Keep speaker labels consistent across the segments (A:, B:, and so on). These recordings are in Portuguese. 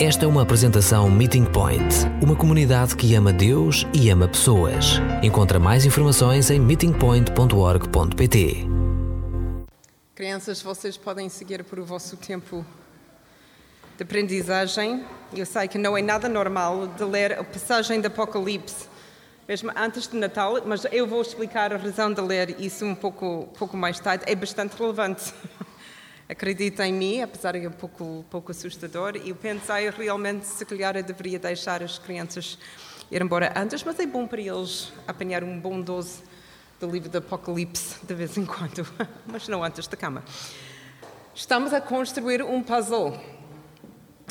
A: Esta é uma apresentação Meeting Point, uma comunidade que ama Deus e ama pessoas. Encontra mais informações em meetingpoint.org.pt.
B: Crianças, vocês podem seguir por o vosso tempo de aprendizagem. Eu sei que não é nada normal de ler a passagem do Apocalipse, mesmo antes de Natal, mas eu vou explicar a razão de ler isso um pouco, pouco mais tarde. É bastante relevante. acredita em mim, apesar de um pouco, pouco assustador. E pensei realmente, se calhar, eu deveria deixar as crianças ir embora antes, mas é bom para eles apanhar um bom dose do livro do Apocalipse de vez em quando, mas não antes da cama. Estamos a construir um puzzle.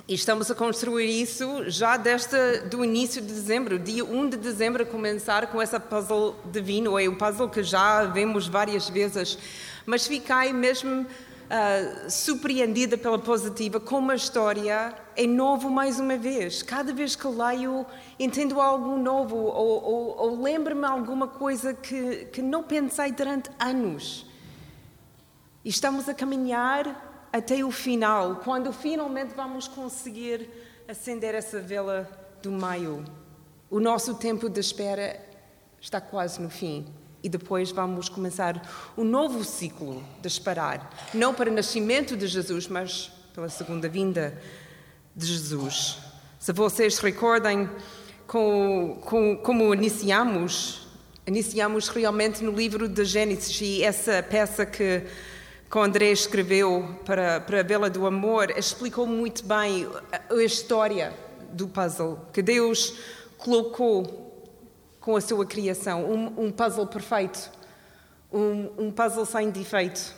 B: E estamos a construir isso já desde do início de dezembro, dia 1 de dezembro, a começar com essa puzzle divino. É um puzzle que já vemos várias vezes, mas fiquei mesmo uh, surpreendida pela positiva com uma história é novo mais uma vez. Cada vez que leio, entendo algo novo ou, ou, ou lembro-me alguma coisa que, que não pensei durante anos. E estamos a caminhar até o final, quando finalmente vamos conseguir acender essa vela do maio. O nosso tempo de espera está quase no fim e depois vamos começar um novo ciclo de esperar, não para o nascimento de Jesus, mas pela segunda vinda de Jesus. Se vocês recordem com, com, como iniciamos, iniciamos realmente no livro de Gênesis e essa peça que que André escreveu para, para a Vela do Amor explicou muito bem a, a história do puzzle que Deus colocou com a sua criação, um, um puzzle perfeito, um, um puzzle sem defeito.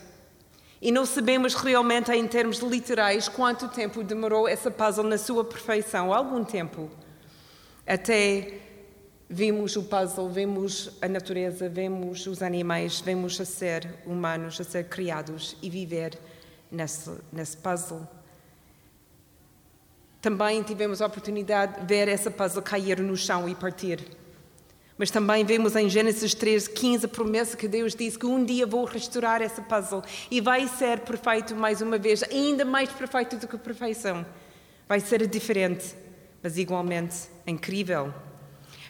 B: E não sabemos realmente, em termos literais, quanto tempo demorou essa puzzle na sua perfeição. Algum tempo. Até vimos o puzzle, vemos a natureza, vemos os animais, vemos a ser humanos, a ser criados e viver nesse, nesse puzzle. Também tivemos a oportunidade de ver essa puzzle cair no chão e partir. Mas também vemos em Gênesis 3, 15 a promessa que Deus disse que um dia vou restaurar essa puzzle e vai ser perfeito mais uma vez, ainda mais perfeito do que a perfeição. Vai ser diferente, mas igualmente incrível.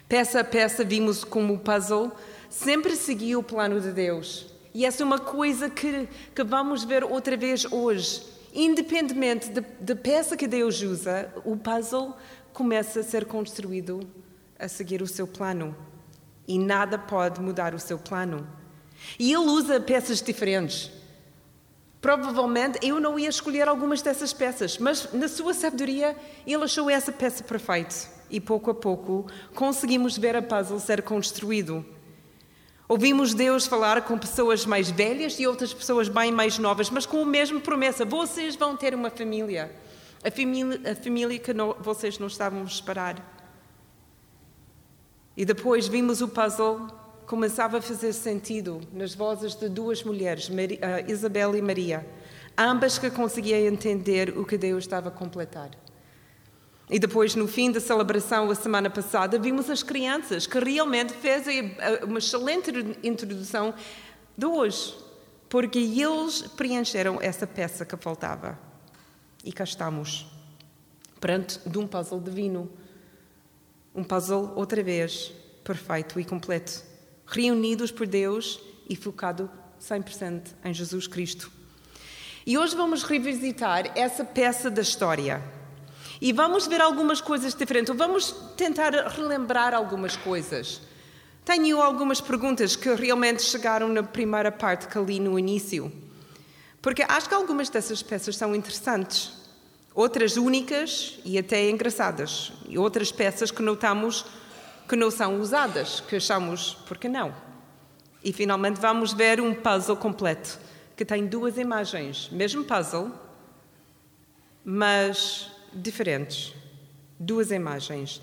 B: Peça a peça vimos como o puzzle sempre seguiu o plano de Deus. E essa é uma coisa que, que vamos ver outra vez hoje. Independentemente da peça que Deus usa, o puzzle começa a ser construído a seguir o seu plano e nada pode mudar o seu plano. E ele usa peças diferentes. Provavelmente eu não ia escolher algumas dessas peças, mas na sua sabedoria ele achou essa peça perfeita. E pouco a pouco conseguimos ver a puzzle ser construído. Ouvimos Deus falar com pessoas mais velhas e outras pessoas bem mais novas, mas com a mesma promessa: vocês vão ter uma família. A família, a família que não, vocês não estavam a esperar. E depois vimos o puzzle começava a fazer sentido nas vozes de duas mulheres, Maria, Isabel e Maria, ambas que conseguiam entender o que Deus estava a completar. E depois, no fim da celebração, a semana passada, vimos as crianças que realmente fez uma excelente introdução de hoje, porque eles preencheram essa peça que faltava. E cá estamos, perante de um puzzle divino. Um puzzle, outra vez, perfeito e completo. Reunidos por Deus e focado 100% em Jesus Cristo. E hoje vamos revisitar essa peça da história. E vamos ver algumas coisas diferentes. Vamos tentar relembrar algumas coisas. Tenho algumas perguntas que realmente chegaram na primeira parte que li no início. Porque acho que algumas dessas peças são interessantes outras únicas e até engraçadas, e outras peças que notamos que não são usadas, que achamos, por que não? E finalmente vamos ver um puzzle completo, que tem duas imagens, mesmo puzzle, mas diferentes. Duas imagens.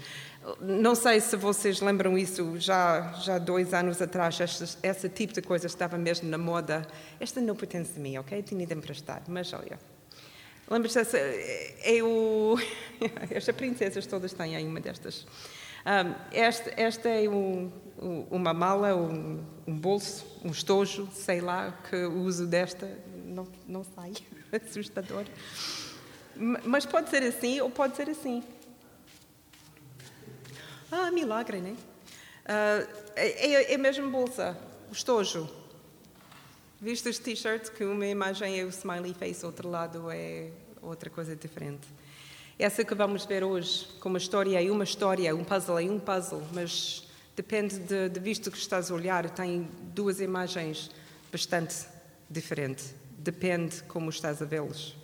B: Não sei se vocês lembram isso, já, já dois anos atrás, esse, esse tipo de coisa estava mesmo na moda. Esta não pertence a mim, ok? Tinha de emprestar, mas olha, Lembras-te? Eu, estas princesas todas têm aí uma destas. Um, esta, esta, é um, uma mala, um, um, bolso, um estojo, sei lá, que uso desta não, não sai. Assustador. Mas pode ser assim ou pode ser assim. Ah, milagre, né? Uh, é, é mesmo bolsa, o estojo. Viste os t-shirts que uma imagem é o smiley face, outro lado é outra coisa diferente. Essa que vamos ver hoje, como uma história é uma história, um puzzle é um puzzle, mas depende de, de visto que estás a olhar, tem duas imagens bastante diferentes. Depende como estás a vê-los.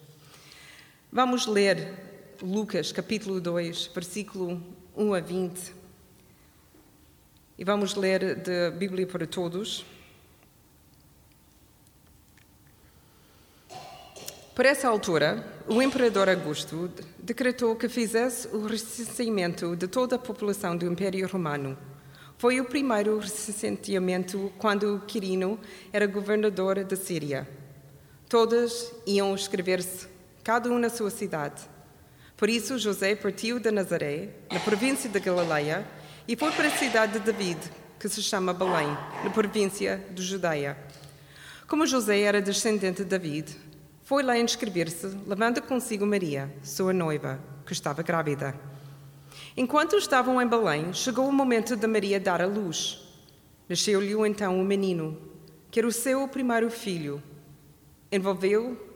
B: Vamos ler Lucas capítulo 2, versículo 1 a 20. E vamos ler da Bíblia para Todos. Por essa altura, o imperador Augusto decretou que fizesse o recenseamento de toda a população do Império Romano. Foi o primeiro recenseamento quando Quirino era governador da Síria. Todas iam escrever-se, cada um na sua cidade. Por isso, José partiu de Nazaré, na província da Galileia, e foi para a cidade de David, que se chama Belém, na província de Judeia. Como José era descendente de David, foi lá inscrever-se, levando consigo Maria, sua noiva, que estava grávida. Enquanto estavam em Belém, chegou o momento de Maria dar à luz. Nasceu-lhe então um menino, que era o seu primeiro filho. Envolveu-o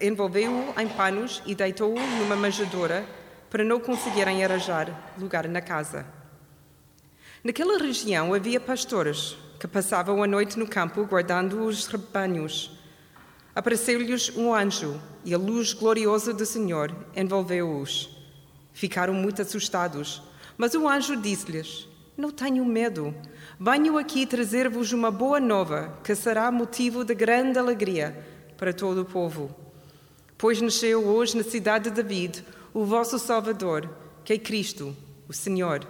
B: envolveu em panos e deitou-o numa manjedoura para não conseguirem arranjar lugar na casa. Naquela região havia pastores que passavam a noite no campo guardando os rebanhos. Apareceu-lhes um anjo e a luz gloriosa do Senhor envolveu-os. Ficaram muito assustados, mas o anjo disse-lhes: Não tenham medo. Venho aqui trazer-vos uma boa nova que será motivo de grande alegria para todo o povo. Pois nasceu hoje na cidade de David o vosso Salvador, que é Cristo, o Senhor.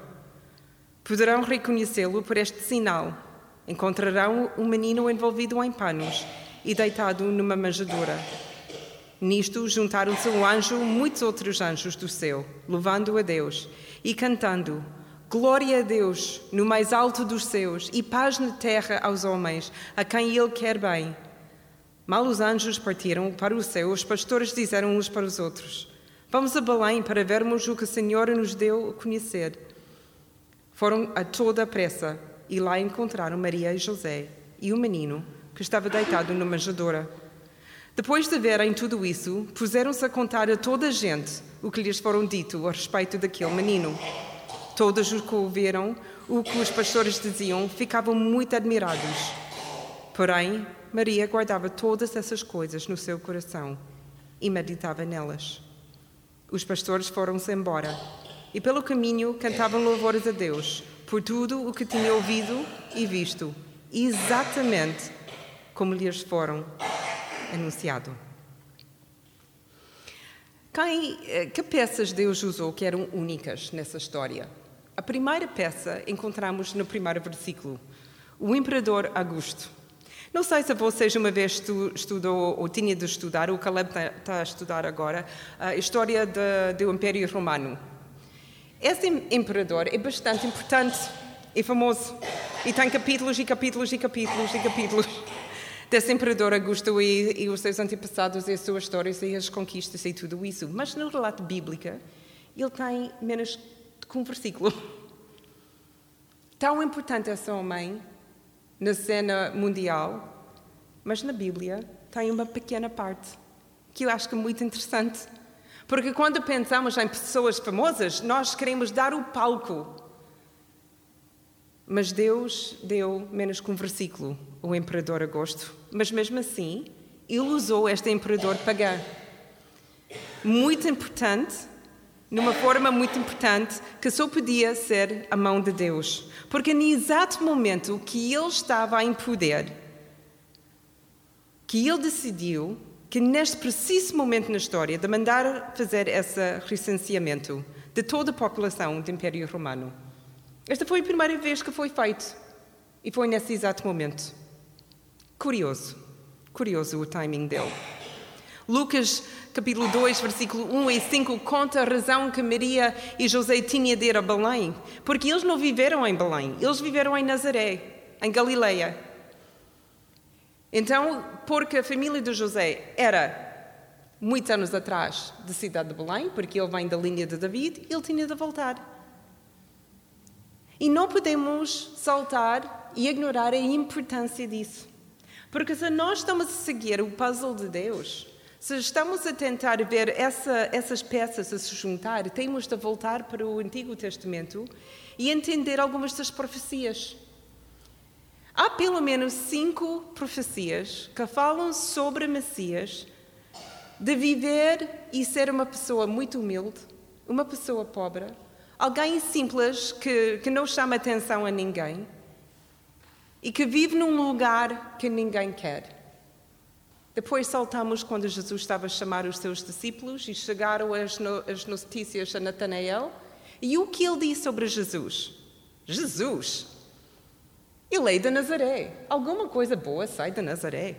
B: Poderão reconhecê-lo por este sinal. Encontrarão um menino envolvido em panos e deitado numa manjedoura. Nisto juntaram-se um anjo muitos outros anjos do céu, louvando a Deus e cantando: Glória a Deus no mais alto dos céus e paz na terra aos homens, a quem Ele quer bem. Mal os anjos partiram para o céu, os pastores disseram uns para os outros: Vamos a Belém para vermos o que o Senhor nos deu a conhecer. Foram a toda a pressa e lá encontraram Maria e José e o menino que estava deitado numa manjedoura. Depois de verem tudo isso, puseram-se a contar a toda a gente o que lhes foram dito a respeito daquele menino. Todos os que ouviram o que os pastores diziam ficavam muito admirados. Porém, Maria guardava todas essas coisas no seu coração e meditava nelas. Os pastores foram-se embora e, pelo caminho, cantavam louvores a Deus por tudo o que tinham ouvido e visto, exatamente como lhes foram anunciado. Quem, eh, que peças Deus usou que eram únicas nessa história? A primeira peça encontramos no primeiro versículo, o imperador Augusto. Não sei se vocês uma vez estudou ou tinha de estudar, o Caleb está, está a estudar agora, a história de, do Império Romano. Esse imperador é bastante importante e famoso. E tem capítulos e capítulos e capítulos e capítulos desse imperador Augusto e, e os seus antepassados e as suas histórias e as conquistas e tudo isso. Mas no relato bíblico, ele tem menos que um versículo. Tão importante esse homem na cena mundial, mas na Bíblia tem uma pequena parte que eu acho que é muito interessante. Porque quando pensamos em pessoas famosas, nós queremos dar o palco. Mas Deus deu menos que um versículo ao imperador Augusto. Mas mesmo assim, ele usou este imperador pagã. Muito importante numa forma muito importante que só podia ser a mão de Deus. Porque no exato momento que ele estava em poder, que ele decidiu que neste preciso momento na história de mandar fazer esse recenseamento de toda a população do Império Romano. Esta foi a primeira vez que foi feito e foi nesse exato momento. Curioso, curioso o timing dele. Lucas capítulo 2, versículo 1 e 5, conta a razão que Maria e José tinham de ir a Belém. Porque eles não viveram em Belém, eles viveram em Nazaré, em Galileia. Então, porque a família de José era muitos anos atrás, da cidade de Belém, porque ele vem da linha de David, ele tinha de voltar. E não podemos saltar e ignorar a importância disso. Porque se nós estamos a seguir o puzzle de Deus, se estamos a tentar ver essa, essas peças a se juntar, temos de voltar para o Antigo Testamento e entender algumas das profecias. Há pelo menos cinco profecias que falam sobre Messias de viver e ser uma pessoa muito humilde, uma pessoa pobre, alguém simples que, que não chama atenção a ninguém e que vive num lugar que ninguém quer. Depois saltamos quando Jesus estava a chamar os seus discípulos e chegaram as, no, as notícias a Natanael. E o que ele disse sobre Jesus? Jesus! Ele é de Nazaré. Alguma coisa boa sai de Nazaré.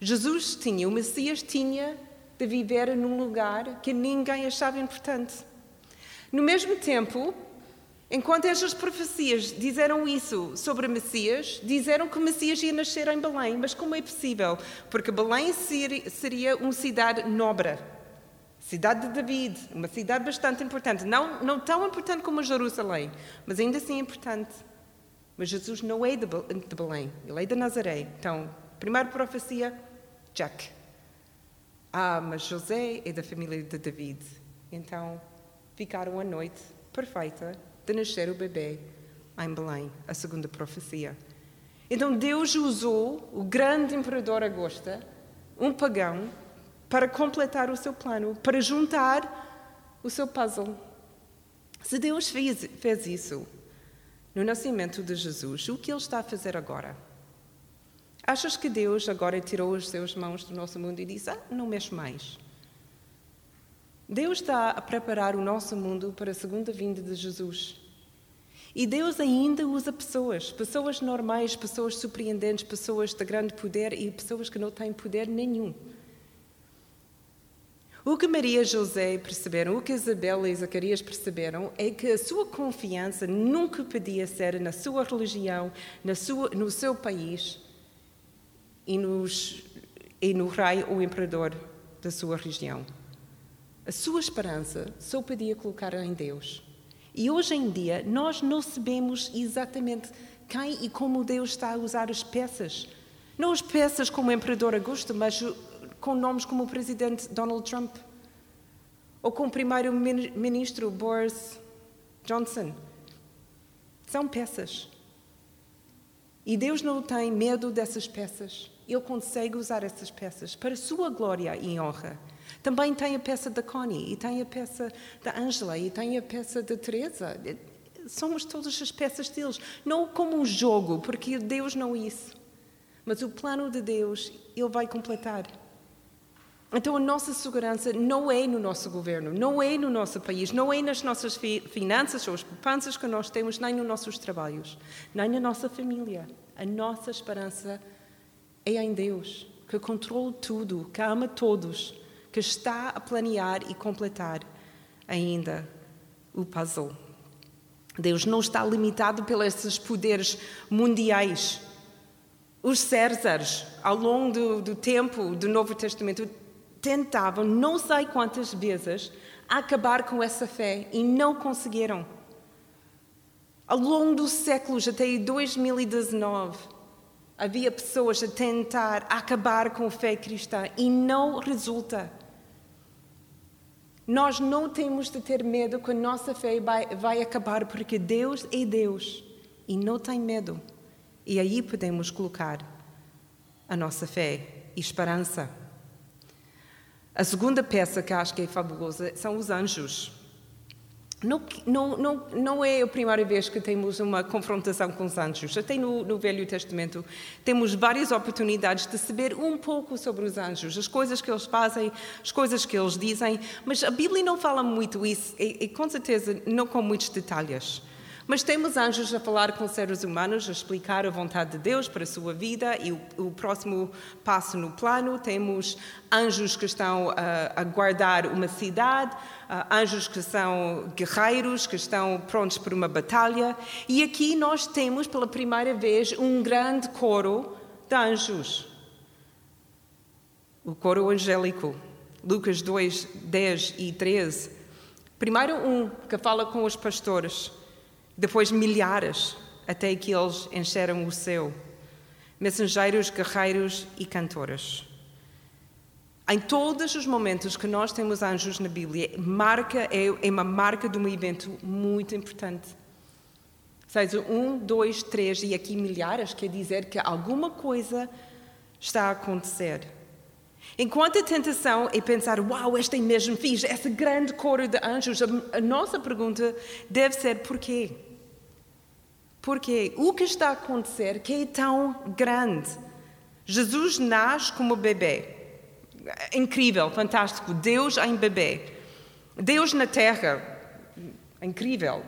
B: Jesus tinha, o Messias tinha de viver num lugar que ninguém achava importante. No mesmo tempo, enquanto estas profecias disseram isso sobre Messias, disseram que Messias ia nascer em Belém. Mas como é possível? Porque Belém seria uma cidade nobre. Cidade de David, uma cidade bastante importante. Não, não tão importante como Jerusalém, mas ainda assim importante. Mas Jesus não é de Belém, ele é de Nazaré. Então, primeira profecia, check. Ah, mas José é da família de David. Então, ficaram a noite perfeita de nascer o bebê em Belém, a segunda profecia. Então, Deus usou o grande imperador Augusta, um pagão, para completar o seu plano, para juntar o seu puzzle. Se Deus fez, fez isso, no nascimento de Jesus, o que Ele está a fazer agora? Achas que Deus agora tirou as suas mãos do nosso mundo e disse: Ah, não mexe mais? Deus está a preparar o nosso mundo para a segunda vinda de Jesus. E Deus ainda usa pessoas, pessoas normais, pessoas surpreendentes, pessoas de grande poder e pessoas que não têm poder nenhum. O que Maria e José perceberam, o que Isabel e Zacarias perceberam, é que a sua confiança nunca podia ser na sua religião, na sua, no seu país e, nos, e no rei ou imperador da sua região. A sua esperança só podia colocar em Deus. E hoje em dia nós não sabemos exatamente quem e como Deus está a usar as peças. Não as peças como o imperador Augusto, mas com nomes como o presidente Donald Trump ou com o primeiro-ministro Boris Johnson. São peças. E Deus não tem medo dessas peças. Ele consegue usar essas peças para sua glória e honra. Também tem a peça da Connie, e tem a peça da Angela, e tem a peça da Teresa. Somos todas as peças deles. Não como um jogo, porque Deus não é isso. Mas o plano de Deus, Ele vai completar. Então a nossa segurança não é no nosso governo, não é no nosso país, não é nas nossas fi finanças ou as poupanças que nós temos, nem nos nossos trabalhos, nem na nossa família. A nossa esperança é em Deus, que controla tudo, que ama todos, que está a planear e completar ainda o puzzle. Deus não está limitado pelos poderes mundiais. Os Césares, ao longo do, do tempo do Novo Testamento, tentavam, não sei quantas vezes, acabar com essa fé e não conseguiram. Ao longo dos séculos, até 2019, havia pessoas a tentar acabar com a fé cristã e não resulta. Nós não temos de ter medo que a nossa fé vai, vai acabar, porque Deus é Deus e não tem medo. E aí podemos colocar a nossa fé e esperança. A segunda peça que acho que é fabulosa são os anjos. Não, não, não, é a primeira vez que temos uma confrontação com os anjos. Até no, no, Velho Testamento temos várias oportunidades de saber um pouco sobre os anjos, as coisas que eles fazem, as coisas que eles dizem, mas a Bíblia não fala muito isso e, e com certeza não com muitos detalhes. Mas temos anjos a falar com seres humanos, a explicar a vontade de Deus para a sua vida e o, o próximo passo no plano. Temos anjos que estão a, a guardar uma cidade, anjos que são guerreiros, que estão prontos para uma batalha. E aqui nós temos pela primeira vez um grande coro de anjos. o coro angélico, Lucas 2, 10 e 13. Primeiro um que fala com os pastores, depois milhares, até que eles encheram o céu. Mensageiros, guerreiros e cantores. Em todos os momentos que nós temos anjos na Bíblia, marca é, é uma marca de um evento muito importante. Seja um, dois, três e aqui milhares, quer dizer que alguma coisa está a acontecer. Enquanto a tentação é pensar, uau, esta é mesmo fixe, essa grande cor de anjos, a, nossa pergunta deve ser porquê? Porquê? O que está a acontecer que é tão grande? Jesus nasce como bebê. Incrível, fantástico. Deus em bebê. Deus na terra. Incrível.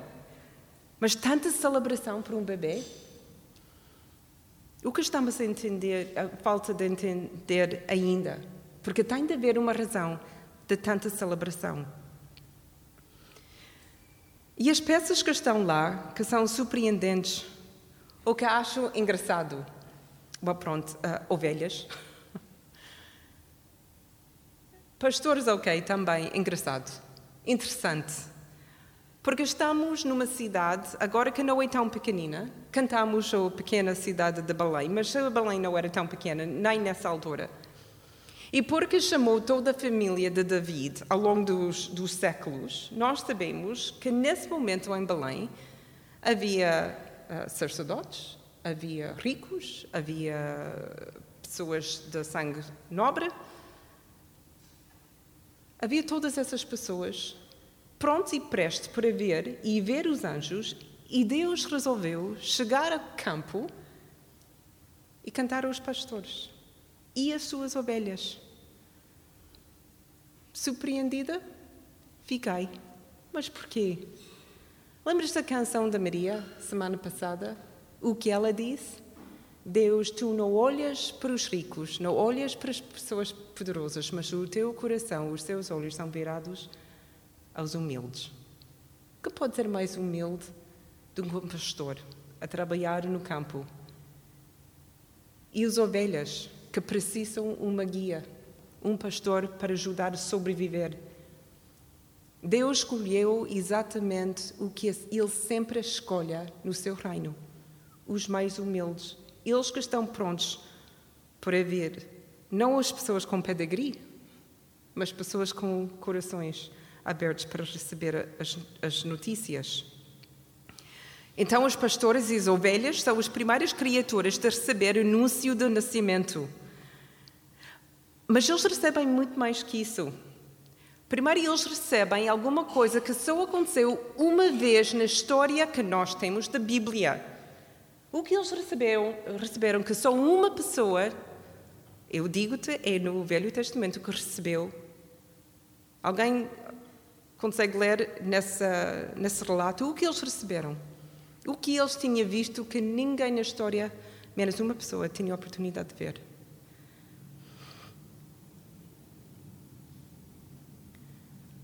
B: Mas tanta celebração para um bebê? O que estamos a entender, a falta de entender ainda? Porque tem de haver uma razão de tanta celebração. E as peças que estão lá, que são surpreendentes, ou que acho engraçado, bom, pronto, uh, ovelhas. Pastores, ok, também engraçado, interessante. Porque estamos numa cidade, agora que não é tão pequenina, cantamos a pequena cidade de Belém, mas a Belém não era tão pequena, nem nessa altura. E porque chamou toda a família de David ao longo dos, dos séculos, nós sabemos que nesse momento em Belém havia uh, sacerdotes, havia ricos, havia pessoas de sangue nobre, havia todas essas pessoas prontos e prestes para ver e ver os anjos, e Deus resolveu chegar ao campo e cantar aos pastores e as suas ovelhas. Surpreendida? Fiquei. Mas porquê? Lembras da canção da Maria, semana passada? O que ela disse? Deus, tu não olhas para os ricos, não olhas para as pessoas poderosas, mas o teu coração, os teus olhos são virados aos humildes. O que pode ser mais humilde do que um pastor a trabalhar no campo? E as ovelhas que precisam uma guia, um pastor para ajudar a sobreviver. Deus escolheu exatamente o que Ele sempre escolha no seu reino: os mais humildes, eles que estão prontos para vir. Não as pessoas com pedigree, mas pessoas com corações abertos para receber as, as notícias. Então, os pastores e as ovelhas são as primeiras criaturas de receber o anúncio do nascimento. Mas eles recebem muito mais que isso. Primeiro, eles recebem alguma coisa que só aconteceu uma vez na história que nós temos da Bíblia. O que eles receberam, receberam que só uma pessoa, eu digo-te, é no Velho Testamento que recebeu. Alguém consegue ler nessa, nesse relato o que eles receberam? O que eles tinham visto que ninguém na história, menos uma pessoa, tinha a oportunidade de ver?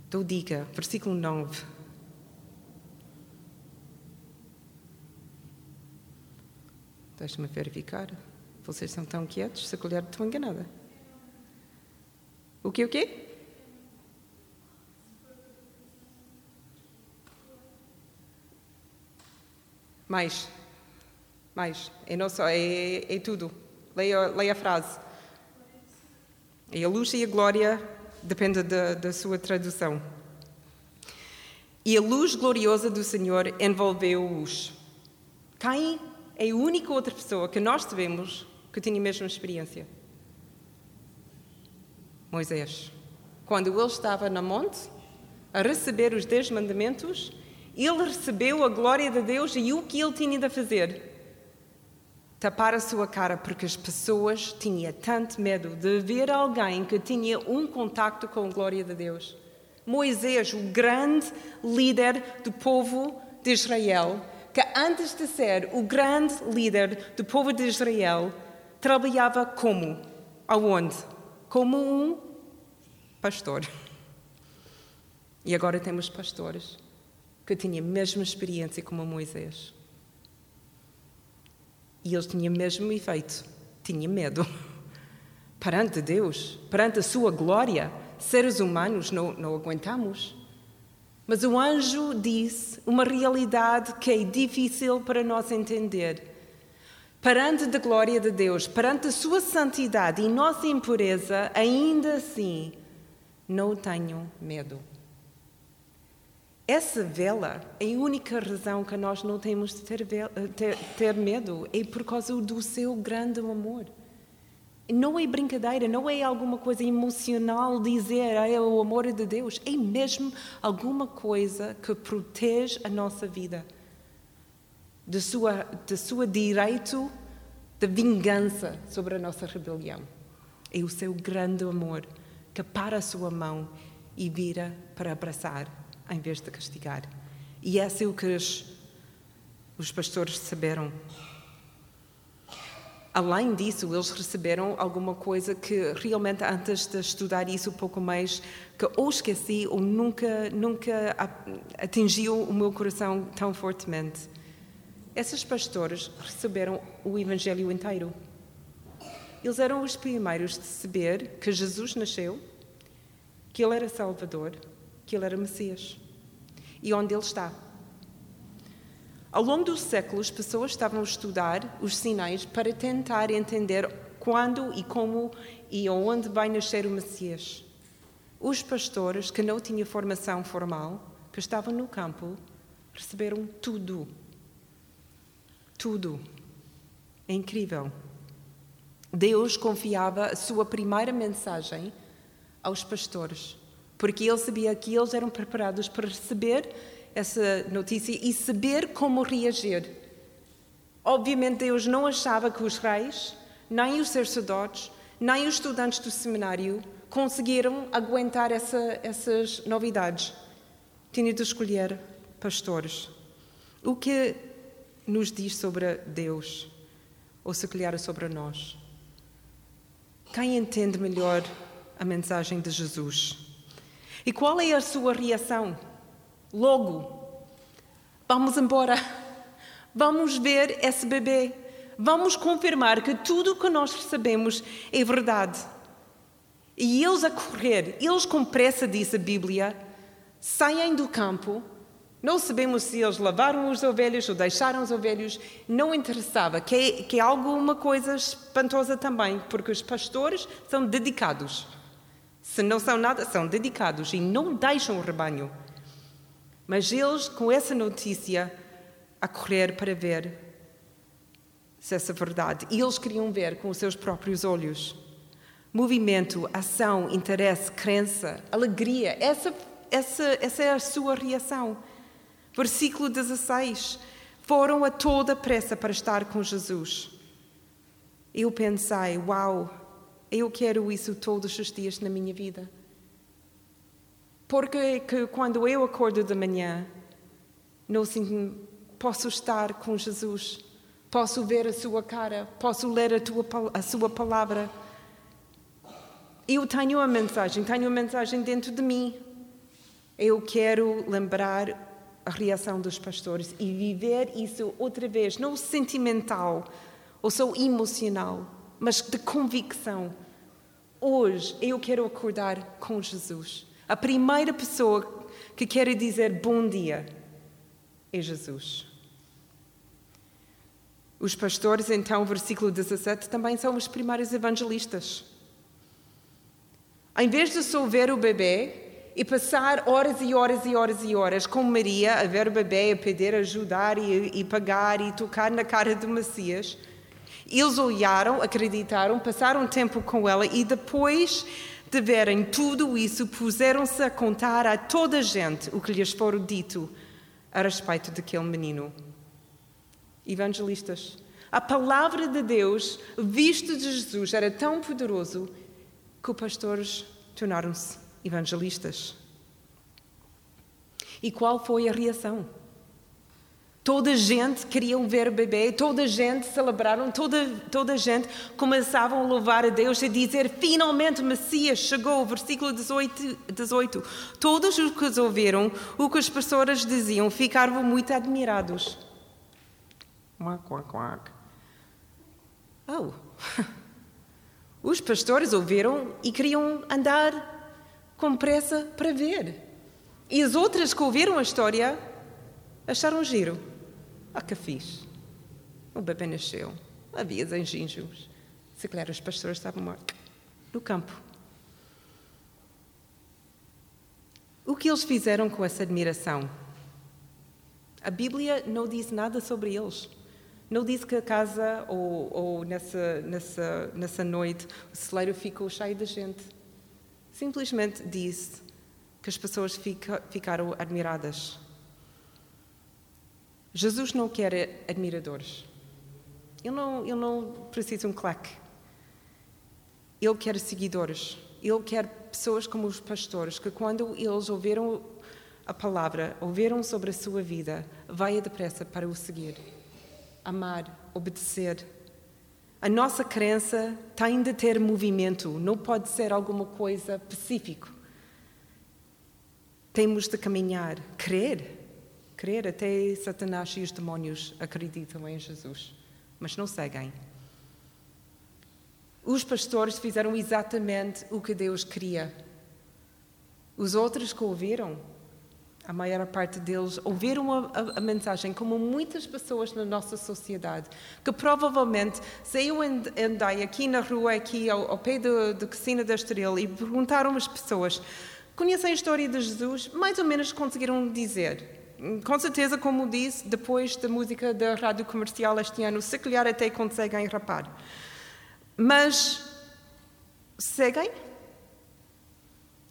B: Então diga, versículo 9. Deixa-me verificar. Vocês são tão quietos, se calhar estou enganada. O que, o quê? Mais. Mais. É, só, é, é tudo. Leia, leia a frase. E a luz e a glória depende da, da sua tradução. E a luz gloriosa do Senhor envolveu-os. Quem é a única outra pessoa que nós tivemos que tinha a mesma experiência? Moisés. Quando ele estava na monte a receber os dez mandamentos, ele recebeu a glória de Deus e o que ele tinha de fazer? tapar a sua cara porque as pessoas tinham tanto medo de ver alguém que tinha um contacto com a glória de Deus. Moisés, o grande líder do povo de Israel, que antes de ser o grande líder do povo de Israel, trabalhava como? Aonde? Como um pastor. E agora temos pastores que tinham a mesma experiência como Moisés. E eles tinham mesmo efeito. Tinha medo. perante Deus, perante a sua glória, seres humanos não, não aguentamos. Mas o anjo disse uma realidade que é difícil para nós entender. Perante a glória de Deus, perante a sua santidade e nossa impureza, ainda assim, não tenho medo. Essa vela a única razão que nós não temos de ter, ter, ter medo, é por causa do seu grande amor. Não é brincadeira, não é alguma coisa emocional dizer ah, é o amor de Deus, é mesmo alguma coisa que protege a nossa vida, de sua, de sua direito de vingança sobre a nossa rebelião. É o seu grande amor que para a sua mão e vira para abraçar em vez de castigar. E é o que os, os pastores receberam. Além disso, eles receberam alguma coisa que realmente antes de estudar isso um pouco mais, que ou esqueci ou nunca, nunca atingiu o meu coração tão fortemente. Esses pastores receberam o Evangelho inteiro. Eles eram os primeiros de saber que Jesus nasceu, que Ele era Salvador, que Ele era Messias e onde Ele está. Ao longo dos séculos, pessoas estavam a estudar os sinais para tentar entender quando e como e onde vai nascer o Messias. Os pastores que não tinham formação formal, que estavam no campo, receberam tudo. Tudo. É incrível. Deus confiava a sua primeira mensagem aos pastores, porque ele sabia que eles eram preparados para receber essa notícia e saber como reagir. Obviamente, Deus não achava que os reis, nem os sacerdotes, nem os estudantes do seminário conseguiram aguentar essa, essas novidades. Tinha de escolher pastores. O que nos diz sobre Deus, ou se calhar sobre nós? Quem entende melhor a mensagem de Jesus? E qual é a sua reação? Logo, vamos embora. Vamos ver esse bebê. Vamos confirmar que tudo o que nós recebemos é verdade. E eles a correr, eles com pressa, diz a Bíblia, saem do campo. Não sabemos se eles lavaram os ovelhos ou deixaram os ovelhos. Não interessava, que é, que é alguma coisa espantosa também, porque os pastores são dedicados. Se não são nada, são dedicados e não deixam o rebanho. Mas eles, com essa notícia, a correr para ver se essa é verdade. E eles queriam ver com os seus próprios olhos. Movimento, ação, interesse, crença, alegria. Essa, essa, essa é a sua reação. Versículo 16. Foram a toda pressa para estar com Jesus. Eu pensei, uau, eu quero isso todos os dias na minha vida. Porque que quando eu acordo de manhã, não posso estar com Jesus, posso ver a sua cara, posso ler a, tua, a sua palavra. Eu tenho a mensagem, tenho a mensagem dentro de mim. Eu quero lembrar a reação dos pastores e viver isso outra vez, não sentimental ou só emocional, mas de convicção. Hoje eu quero acordar com Jesus. A primeira pessoa que quer dizer bom dia é Jesus. Os pastores, então, versículo 17, também são os primeiros evangelistas. Em vez de só ver o bebê e passar horas e horas e horas e horas com Maria a ver o bebê, a pedir, ajudar e, e pagar e tocar na cara do Messias, eles olharam, acreditaram, passaram tempo com ela e depois de verem tudo isso, puseram-se a contar a toda a gente o que lhes fora dito a respeito daquele menino. Evangelistas. A palavra de Deus, visto de Jesus, era tão poderoso que os pastores tornaram-se evangelistas. E qual foi a reação? Toda a gente queria ver o bebê, toda a gente celebraram, toda, toda a gente começavam a louvar a Deus e dizer: finalmente o Messias chegou. Versículo 18, 18. Todos os que ouviram o que as pessoas diziam ficaram muito admirados. Quack, quack, quack. Oh, Os pastores ouviram e queriam andar com pressa para ver. E as outras que ouviram a história acharam giro. Ah, que fixe. O bebê nasceu. Havia anjinhos. Se calhar os pastores estavam no campo. O que eles fizeram com essa admiração? A Bíblia não diz nada sobre eles. Não diz que a casa ou, ou nessa, nessa, nessa noite o celeiro ficou cheio de gente. Simplesmente diz que as pessoas fica, ficaram admiradas. Jesus não quer admiradores. Ele não, ele não precisa de um claque. Ele quer seguidores. Ele quer pessoas como os pastores, que quando eles ouviram a palavra, ouviram sobre a sua vida, vai depressa para o seguir. Amar, obedecer. A nossa crença tem de ter movimento, não pode ser alguma coisa pacífico. Temos de caminhar, crer. Crer, até Satanás e os demónios acreditam em Jesus, mas não seguem. Os pastores fizeram exatamente o que Deus queria. Os outros que ouviram, a maior parte deles, ouviram a, a, a, mensagem como muitas pessoas na nossa sociedade, que provavelmente, se eu andei aqui na rua, aqui ao, ao pé da Casina da Estrela, e perguntaram às pessoas, conhecem a história de Jesus? Mais ou menos conseguiram dizer. Com certeza, como disse, depois da música da rádio comercial este ano, se calhar até conseguem rapar. Mas seguem?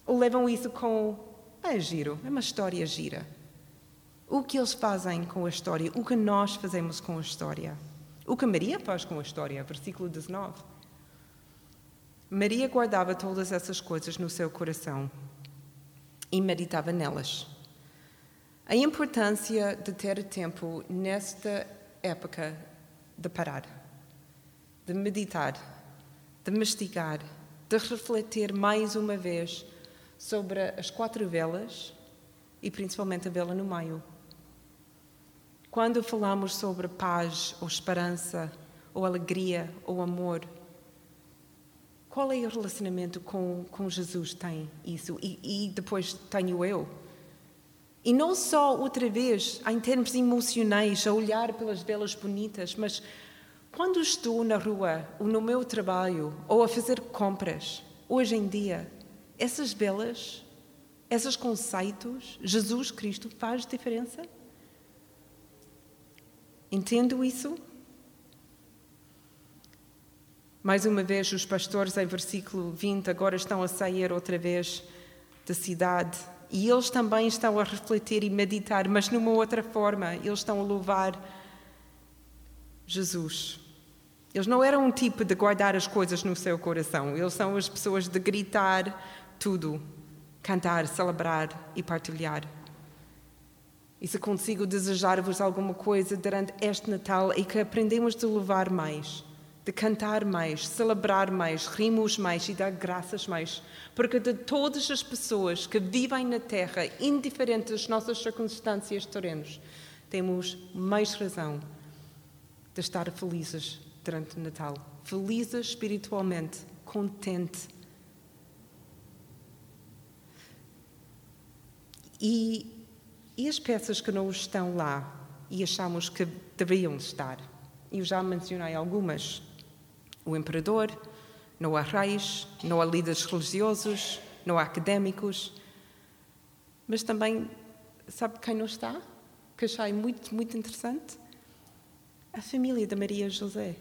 B: Ou levam isso com. É giro, é uma história gira. O que eles fazem com a história, o que nós fazemos com a história. O que Maria faz com a história, versículo 19. Maria guardava todas essas coisas no seu coração e meditava nelas. A importância de ter tempo nesta época de parar, de meditar, de mastigar, de refletir mais uma vez sobre as quatro velas e principalmente a vela no meio. Quando falamos sobre paz ou esperança ou alegria ou amor, qual é o relacionamento com, com Jesus tem isso? E, e depois tenho eu. E não só outra vez em termos emocionais, a olhar pelas velas bonitas, mas quando estou na rua, ou no meu trabalho, ou a fazer compras, hoje em dia, essas velas, esses conceitos, Jesus Cristo faz diferença? Entendo isso? Mais uma vez, os pastores, em versículo 20, agora estão a sair outra vez da cidade e eles também estão a refletir e meditar, mas numa outra forma. Eles estão a louvar Jesus. Eles não eram um tipo de guardar as coisas no seu coração, eles são as pessoas de gritar tudo, cantar, celebrar e partilhar. E se consigo desejar-vos alguma coisa durante este Natal é que aprendemos de louvar mais, de cantar mais, celebrar mais, rimos mais e dar graças mais. Porque de todas as pessoas que vivem na Terra, indiferente das nossas circunstâncias terrenos, temos mais razão de estar felizes durante o Natal. Felizes espiritualmente, contente. E, e as peças que não estão lá e achamos que deveriam estar? Eu já mencionei algumas. O imperador, não há reis, não há líderes religiosos, não há académicos. Mas também, sabe quem não está? Que achei muito, muito interessante? A família da Maria José.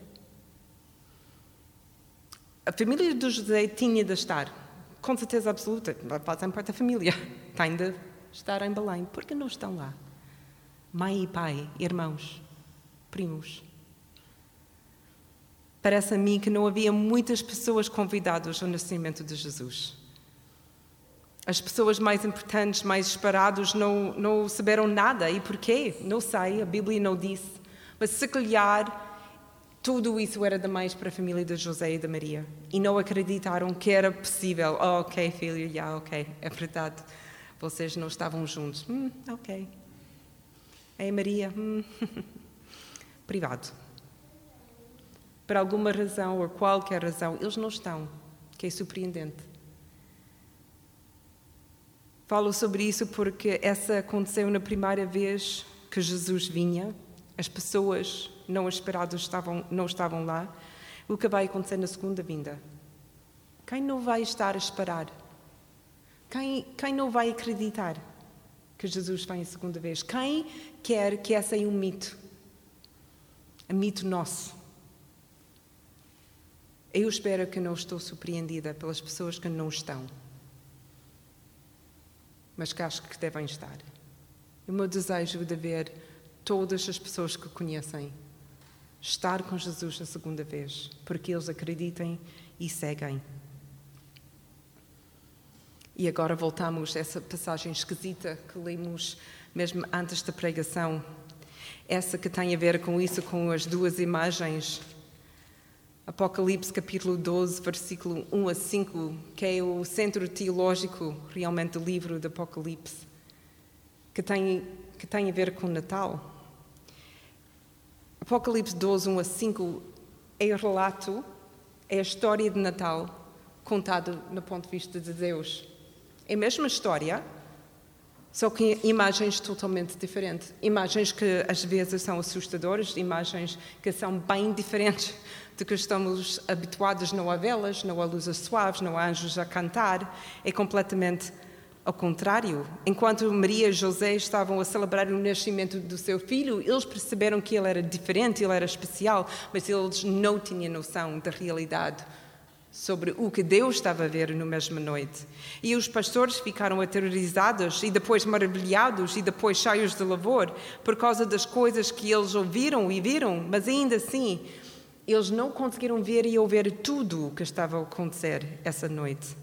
B: A família do José tinha de estar, com certeza absoluta, fazem parte da família, tem de estar em Belém. Por que não estão lá? Mãe e pai, irmãos, primos. Parece a mim que não havia muitas pessoas convidadas ao nascimento de Jesus. As pessoas mais importantes, mais esperados, não, não souberam nada. E porquê? Não sei, a Bíblia não disse. Mas se calhar tudo isso era demais para a família de José e de Maria. E não acreditaram que era possível. Oh, ok, filho, já, yeah, ok, é verdade. Vocês não estavam juntos. Hum, ok. É Maria. Hum. Privado. Por alguma razão ou qualquer razão, eles não estão, que é surpreendente. Falo sobre isso porque essa aconteceu na primeira vez que Jesus vinha, as pessoas não esperadas estavam, não estavam lá. O que vai acontecer na segunda vinda? Quem não vai estar a esperar? Quem, quem não vai acreditar que Jesus vem a segunda vez? Quem quer que essa é um mito? Um mito nosso. Eu espero que não estou surpreendida pelas pessoas que não estão, mas que acho que devem estar. O meu desejo de ver todas as pessoas que conhecem estar com Jesus a segunda vez, porque eles acreditem e seguem. E agora voltamos a essa passagem esquisita que lemos mesmo antes da pregação, essa que tem a ver com isso, com as duas imagens. Apocalipse capítulo 12, versículo 1 a 5, que é o centro teológico realmente do livro do Apocalipse, que tem, que tem a ver com Natal. Apocalipse 12, 1 a 5 é o relato, é a história de Natal contada no ponto de vista de Deus. É a mesma história, só que imagens totalmente diferentes. Imagens que às vezes são assustadoras, imagens que são bem diferentes do que estamos habituados. Não há velas, não há luzes suaves, não há anjos a cantar. É completamente ao contrário, enquanto Maria e José estavam a celebrar o nascimento do seu filho, eles perceberam que ele era diferente, ele era especial, mas eles não tinham noção da realidade sobre o que Deus estava a ver na mesma noite. E os pastores ficaram aterrorizados e depois maravilhados e depois cheios de louvor por causa das coisas que eles ouviram e viram, mas ainda assim eles não conseguiram ver e ouvir tudo o que estava a acontecer essa noite.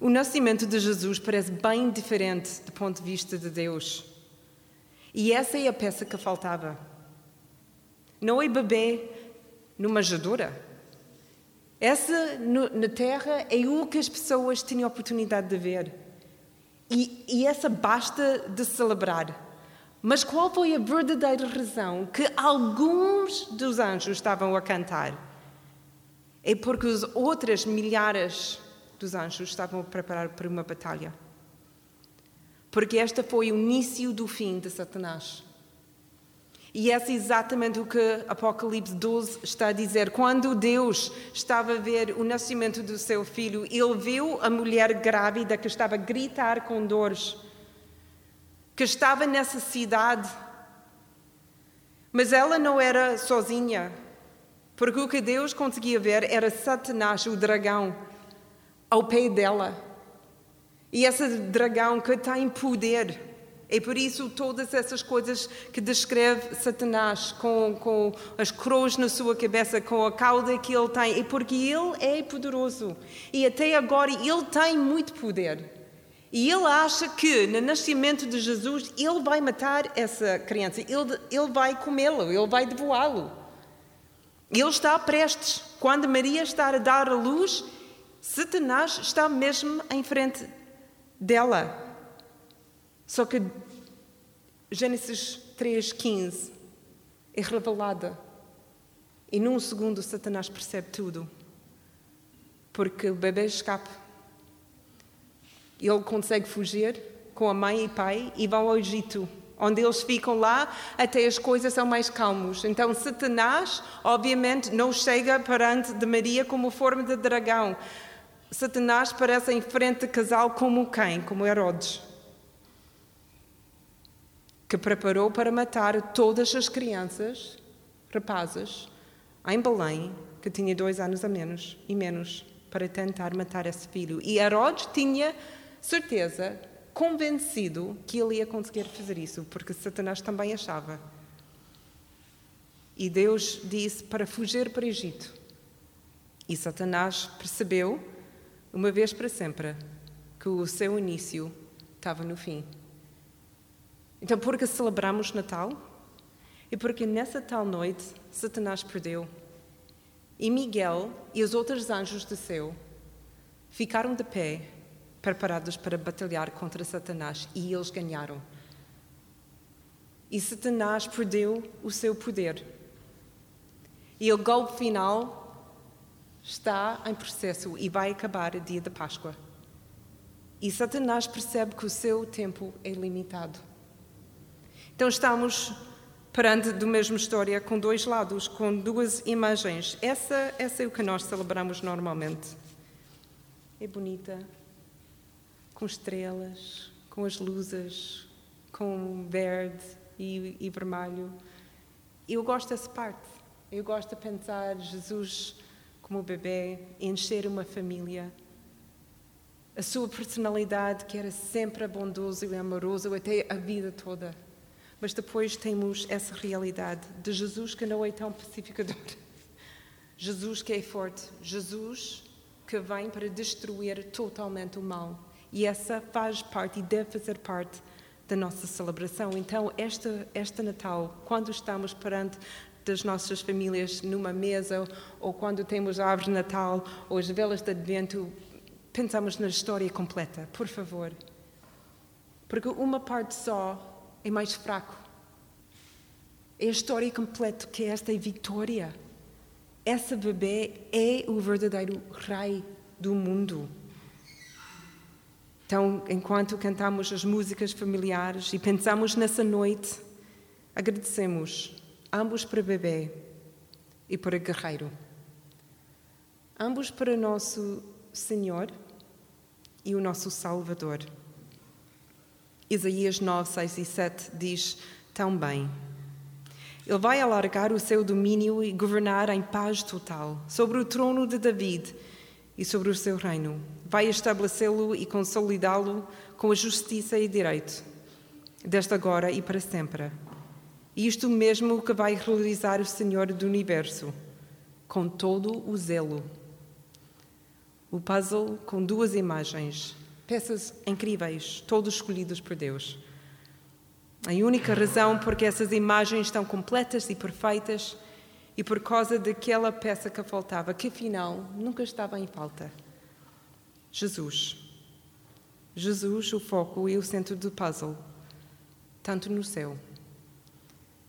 B: O nascimento de Jesus parece bem diferente do ponto de vista de Deus. E essa é a peça que faltava. Não é bebê numa manjedoura. Essa na terra é o que as pessoas tinham a oportunidade de ver. E, e essa basta de celebrar. Mas qual foi a verdadeira razão que alguns dos anjos estavam a cantar? É porque as outras milhares dos anjos estavam a preparar para uma batalha. Porque esta foi o início do fim de Satanás. E é exatamente o que Apocalipse 12 está a dizer. Quando Deus estava a ver o nascimento do seu filho, ele viu a mulher grávida que estava a gritar com dores, que estava nessa cidade. Mas ela não era sozinha, porque o que Deus conseguia ver era Satanás, o dragão, ao pé dela. E esse dragão que tem poder. É por isso todas essas coisas que descreve Satanás, com, com as cruz na sua cabeça, com a cauda que ele tem, é porque ele é poderoso. E até agora ele tem muito poder. E ele acha que no nascimento de Jesus ele vai matar essa criança, ele, ele vai comê-lo, ele vai devoá-lo. Ele está prestes. Quando Maria está a dar a luz, Satanás está mesmo em frente dela. Só que Gênesis 3,15 é revelada. E num segundo Satanás percebe tudo. Porque o bebê escapa. Ele consegue fugir com a mãe e pai e vão ao Egito, onde eles ficam lá até as coisas são mais calmas. Então Satanás, obviamente, não chega perante de Maria como forma de dragão, Satanás parece em frente ao casal como quem? Como Herodes. Que preparou para matar todas as crianças, rapazes, em Belém, que tinha dois anos a menos e menos, para tentar matar esse filho. E Herodes tinha certeza, convencido, que ele ia conseguir fazer isso, porque Satanás também achava. E Deus disse para fugir para o Egito. E Satanás percebeu uma vez para sempre, que o seu início estava no fim. Então, por que celebramos Natal? E porque nessa tal noite Satanás perdeu. E Miguel e os outros anjos do céu ficaram de pé, preparados para batalhar contra Satanás, e eles ganharam. E Satanás perdeu o seu poder. E o golpe final está em processo e vai acabar o dia da Páscoa. E Satanás percebe que o seu tempo é limitado. Então estamos perante da mesma história com dois lados, com duas imagens. Essa, essa é o que nós celebramos normalmente. É bonita, com estrelas, com as luzes, com verde e, e vermelho. Eu gosto dessa parte. Eu gosto de pensar Jesus como bebê, encher uma família. A sua personalidade, que era sempre bondoso e amoroso até a vida toda. Mas depois temos essa realidade de Jesus que não é tão pacificador. Jesus que é forte. Jesus que vem para destruir totalmente o mal. E essa faz parte e deve fazer parte da nossa celebração. Então, esta, este Natal, quando estamos perante das nossas famílias numa mesa, ou quando temos a árvore de Natal, ou as velas de Advento, pensamos na história completa, por favor. Porque uma parte só é mais fraco. É a história completa que esta é vitória. Essa bebê é o verdadeiro rei do mundo. Então, enquanto cantamos as músicas familiares e pensamos nessa noite, agradecemos ambos para bebê e para guerreiro. Ambos para nosso Senhor e o nosso Salvador. Isaías 9, 6 e 7 diz tão bem: Ele vai alargar o seu domínio e governar em paz total sobre o trono de David e sobre o seu reino. Vai estabelecê-lo e consolidá-lo com a justiça e direito, desde agora e para sempre. E isto mesmo que vai realizar o Senhor do universo, com todo o zelo. O puzzle com duas imagens peças incríveis, todos escolhidos por Deus. A única razão porque essas imagens estão completas e perfeitas e por causa daquela peça que faltava, que afinal nunca estava em falta. Jesus. Jesus, o foco e o centro do puzzle, tanto no céu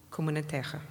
B: como na terra.